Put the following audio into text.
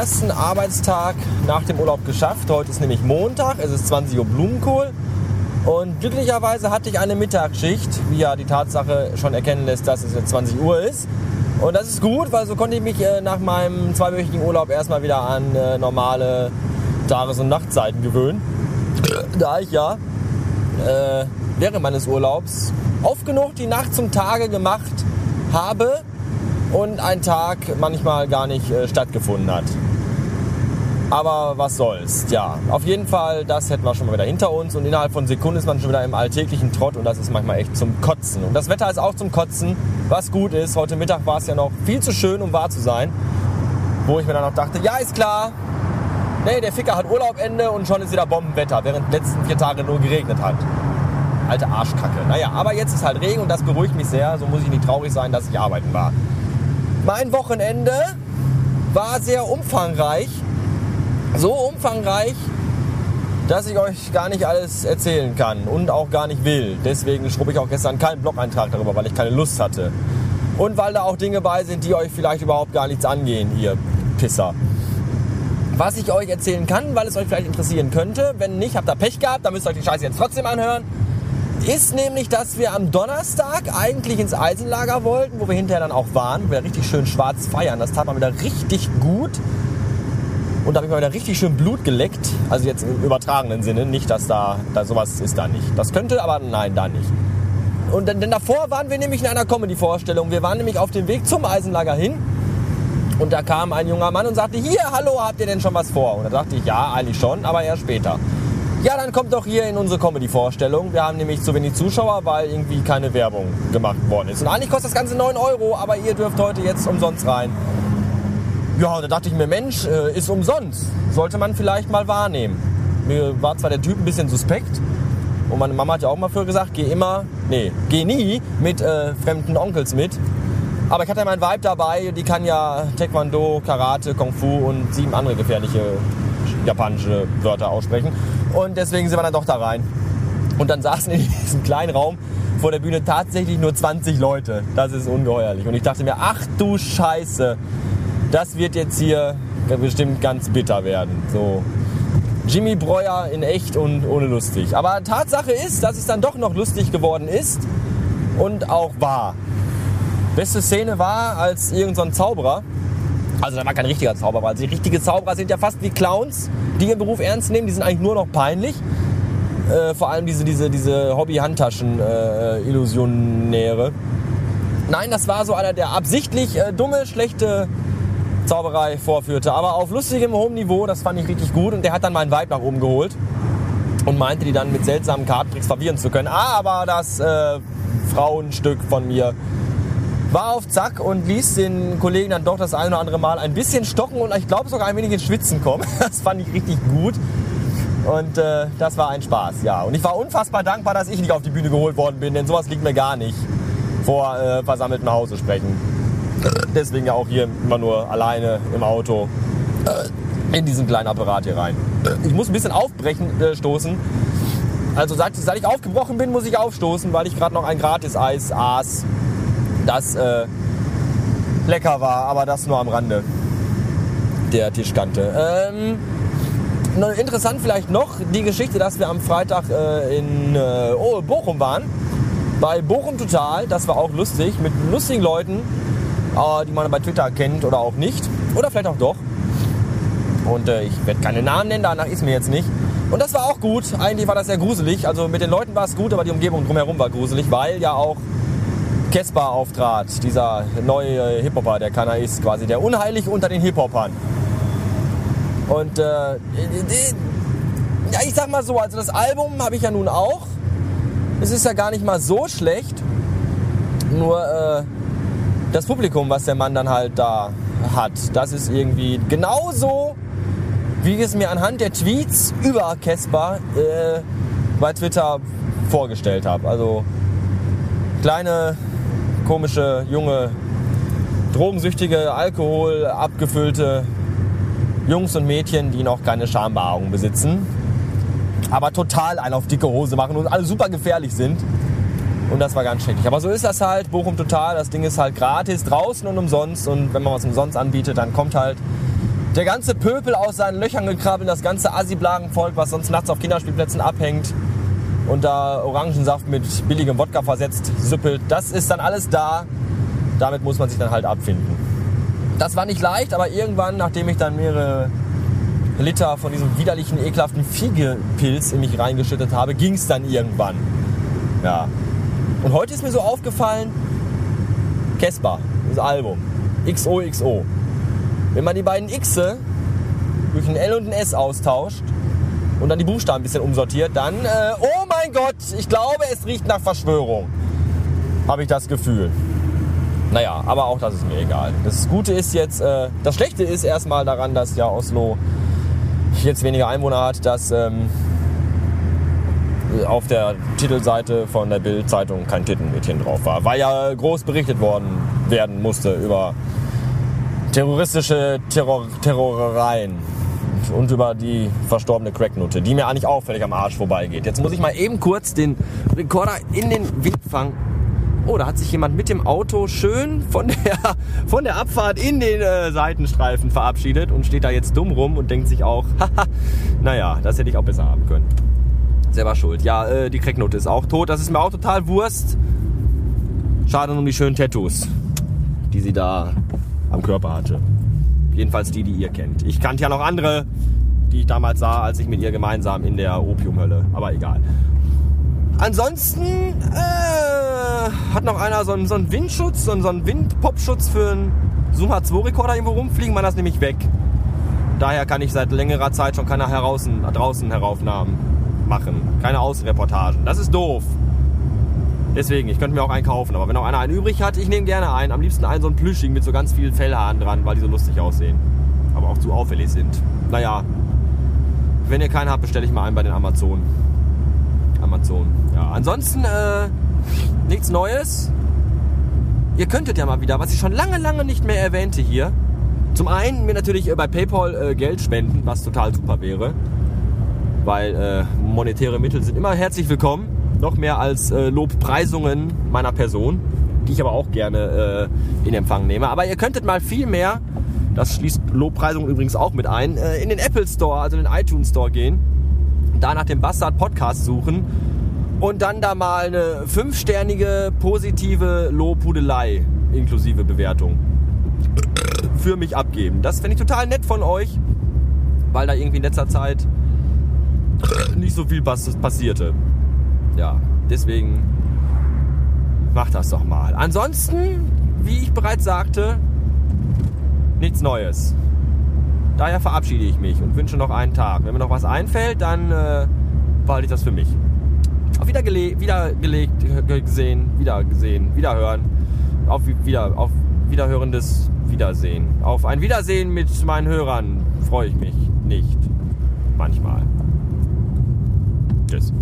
ersten Arbeitstag nach dem Urlaub geschafft. Heute ist nämlich Montag, es ist 20 Uhr Blumenkohl. Und glücklicherweise hatte ich eine Mittagsschicht, wie ja die Tatsache schon erkennen lässt, dass es jetzt 20 Uhr ist. Und das ist gut, weil so konnte ich mich äh, nach meinem zweiwöchigen Urlaub erstmal wieder an äh, normale Tages- und Nachtzeiten gewöhnen. Da ich ja äh, während meines Urlaubs oft genug die Nacht zum Tage gemacht habe und ein Tag manchmal gar nicht äh, stattgefunden hat. Aber was soll's. Ja, auf jeden Fall, das hätten wir schon mal wieder hinter uns und innerhalb von Sekunden ist man schon wieder im alltäglichen Trott und das ist manchmal echt zum Kotzen. Und das Wetter ist auch zum Kotzen, was gut ist. Heute Mittag war es ja noch viel zu schön, um wahr zu sein. Wo ich mir dann noch dachte, ja, ist klar, nee, der Ficker hat Urlaubende und schon ist wieder Bombenwetter, während die letzten vier Tage nur geregnet hat. Alte Arschkacke. Naja, aber jetzt ist halt Regen und das beruhigt mich sehr. So muss ich nicht traurig sein, dass ich arbeiten war. Mein Wochenende war sehr umfangreich. So umfangreich, dass ich euch gar nicht alles erzählen kann und auch gar nicht will. Deswegen schrub ich auch gestern keinen Blog-Eintrag darüber, weil ich keine Lust hatte. Und weil da auch Dinge bei sind, die euch vielleicht überhaupt gar nichts angehen, ihr Pisser. Was ich euch erzählen kann, weil es euch vielleicht interessieren könnte, wenn nicht, habt ihr Pech gehabt, dann müsst ihr euch die Scheiße jetzt trotzdem anhören ist nämlich, dass wir am Donnerstag eigentlich ins Eisenlager wollten, wo wir hinterher dann auch waren, wo wir richtig schön schwarz feiern. Das tat mal wieder richtig gut. Und da habe ich mal wieder richtig schön Blut geleckt. Also jetzt im übertragenen Sinne. Nicht, dass da, da sowas ist da nicht. Das könnte, aber nein, da nicht. Und denn, denn davor waren wir nämlich in einer Comedy-Vorstellung. Wir waren nämlich auf dem Weg zum Eisenlager hin. Und da kam ein junger Mann und sagte, hier, hallo, habt ihr denn schon was vor? Und da dachte ich, ja, eigentlich schon, aber eher später. Ja, dann kommt doch hier in unsere Comedy-Vorstellung. Wir haben nämlich zu wenig Zuschauer, weil irgendwie keine Werbung gemacht worden ist. Und eigentlich kostet das Ganze 9 Euro, aber ihr dürft heute jetzt umsonst rein. Ja, da dachte ich mir, Mensch, äh, ist umsonst. Sollte man vielleicht mal wahrnehmen. Mir war zwar der Typ ein bisschen suspekt. Und meine Mama hat ja auch mal früher gesagt, geh immer, nee, geh nie mit äh, fremden Onkels mit. Aber ich hatte ja mein Vibe dabei, die kann ja Taekwondo, Karate, Kung Fu und sieben andere gefährliche japanische Wörter aussprechen. Und deswegen sind wir dann doch da rein. Und dann saßen in diesem kleinen Raum vor der Bühne tatsächlich nur 20 Leute. Das ist ungeheuerlich. Und ich dachte mir, ach du Scheiße, das wird jetzt hier bestimmt ganz bitter werden. So Jimmy Breuer in echt und ohne lustig. Aber Tatsache ist, dass es dann doch noch lustig geworden ist und auch war. Beste Szene war, als irgendein so Zauberer also da war kein richtiger Zauberer. Also die richtigen Zauberer sind ja fast wie Clowns, die ihren Beruf ernst nehmen. Die sind eigentlich nur noch peinlich. Äh, vor allem diese, diese, diese Hobby-Handtaschen-Illusionäre. Äh, Nein, das war so einer, der absichtlich äh, dumme, schlechte Zauberei vorführte. Aber auf lustigem, hohem Niveau, das fand ich richtig gut. Und der hat dann meinen Vibe nach oben geholt und meinte, die dann mit seltsamen Kartentricks verwirren zu können. Aber das äh, Frauenstück von mir war auf Zack und ließ den Kollegen dann doch das ein oder andere Mal ein bisschen stocken und ich glaube sogar ein wenig ins Schwitzen kommen. Das fand ich richtig gut. Und äh, das war ein Spaß, ja. Und ich war unfassbar dankbar, dass ich nicht auf die Bühne geholt worden bin, denn sowas liegt mir gar nicht vor äh, versammeltem Hause sprechen. Deswegen ja auch hier immer nur alleine im Auto äh, in diesen kleinen Apparat hier rein. Ich muss ein bisschen aufbrechen, äh, stoßen. Also seit, seit ich aufgebrochen bin, muss ich aufstoßen, weil ich gerade noch ein Gratis-Eis aß das äh, lecker war, aber das nur am Rande der Tischkante. Ähm, interessant vielleicht noch die Geschichte, dass wir am Freitag äh, in äh, Bochum waren. Bei Bochum Total, das war auch lustig, mit lustigen Leuten, äh, die man bei Twitter kennt oder auch nicht. Oder vielleicht auch doch. Und äh, ich werde keine Namen nennen, danach ist mir jetzt nicht. Und das war auch gut. Eigentlich war das sehr gruselig. Also mit den Leuten war es gut, aber die Umgebung drumherum war gruselig, weil ja auch Kesper auftrat, dieser neue Hip-Hopper, der keiner ist, quasi der Unheilige unter den Hip-Hopern. Und äh, ja, ich sag mal so, also das Album habe ich ja nun auch. Es ist ja gar nicht mal so schlecht. Nur äh, das Publikum, was der Mann dann halt da hat, das ist irgendwie genauso, wie es mir anhand der Tweets über Kesper äh, bei Twitter vorgestellt habe. Also kleine komische, junge, drogensüchtige, Alkohol abgefüllte Jungs und Mädchen, die noch keine Schambehaarung besitzen, aber total einen auf dicke Hose machen und alle super gefährlich sind. Und das war ganz schrecklich. Aber so ist das halt, Bochum total. Das Ding ist halt gratis draußen und umsonst. Und wenn man was umsonst anbietet, dann kommt halt der ganze Pöpel aus seinen Löchern gekrabbelt, das ganze Assi-Blagenvolk, was sonst nachts auf Kinderspielplätzen abhängt und da Orangensaft mit billigem Wodka versetzt süppelt, das ist dann alles da. Damit muss man sich dann halt abfinden. Das war nicht leicht, aber irgendwann, nachdem ich dann mehrere Liter von diesem widerlichen, ekelhaften Fiegepilz in mich reingeschüttet habe, ging es dann irgendwann. Ja. Und heute ist mir so aufgefallen, Casper, das Album, XOXO. Wenn man die beiden X durch ein L und ein S austauscht und dann die Buchstaben ein bisschen umsortiert, dann, äh, oh mein Gott, ich glaube, es riecht nach Verschwörung. Habe ich das Gefühl. Naja, aber auch das ist mir egal. Das Gute ist jetzt, äh, das Schlechte ist erstmal daran, dass ja Oslo jetzt weniger Einwohner hat, dass ähm, auf der Titelseite von der Bild-Zeitung kein Tittenmädchen drauf war, weil ja groß berichtet worden werden musste über terroristische Terror Terrorereien und über die verstorbene Cracknutte, die mir eigentlich auch völlig am Arsch vorbeigeht. Jetzt muss ich mal eben kurz den Rekorder in den Wind fangen. Oh, da hat sich jemand mit dem Auto schön von der, von der Abfahrt in den äh, Seitenstreifen verabschiedet und steht da jetzt dumm rum und denkt sich auch, haha, naja, das hätte ich auch besser haben können. Selber schuld. Ja, äh, die Cracknote ist auch tot. Das ist mir auch total Wurst. Schade um die schönen Tattoos, die sie da am Körper hatte. Jedenfalls die, die ihr kennt. Ich kannte ja noch andere, die ich damals sah, als ich mit ihr gemeinsam in der Opiumhölle. Aber egal. Ansonsten äh, hat noch einer so einen, so einen Windschutz, so einen, so einen Windpopschutz für einen Zoom H2-Rekorder irgendwo rumfliegen. Man das nämlich weg. Daher kann ich seit längerer Zeit schon keine heraußen, draußen Heraufnahmen machen. Keine Außenreportagen. Das ist doof. Deswegen, ich könnte mir auch einen kaufen. Aber wenn auch einer einen übrig hat, ich nehme gerne einen. Am liebsten einen so einen Plüschigen mit so ganz vielen Fellhaaren dran, weil die so lustig aussehen. Aber auch zu auffällig sind. Naja, wenn ihr keinen habt, bestelle ich mal einen bei den Amazon. Amazon. Ja, ansonsten äh, nichts Neues. Ihr könntet ja mal wieder, was ich schon lange, lange nicht mehr erwähnte hier. Zum einen mir natürlich äh, bei PayPal äh, Geld spenden, was total super wäre. Weil äh, monetäre Mittel sind immer herzlich willkommen noch mehr als äh, Lobpreisungen meiner Person, die ich aber auch gerne äh, in Empfang nehme. Aber ihr könntet mal viel mehr, das schließt Lobpreisungen übrigens auch mit ein, äh, in den Apple Store, also in den iTunes Store gehen, da nach dem Bastard Podcast suchen und dann da mal eine fünfsternige positive Lobhudelei inklusive Bewertung für mich abgeben. Das fände ich total nett von euch, weil da irgendwie in letzter Zeit nicht so viel passierte ja, deswegen macht das doch mal. Ansonsten, wie ich bereits sagte, nichts Neues. Daher verabschiede ich mich und wünsche noch einen Tag. Wenn mir noch was einfällt, dann äh, behalte ich das für mich. Auf Wiedergele Wiedergelegt, gesehen, wieder gesehen, wiederhören. Auf, wieder, auf wiederhörendes Wiedersehen. Auf ein Wiedersehen mit meinen Hörern freue ich mich nicht. Manchmal. Cheers.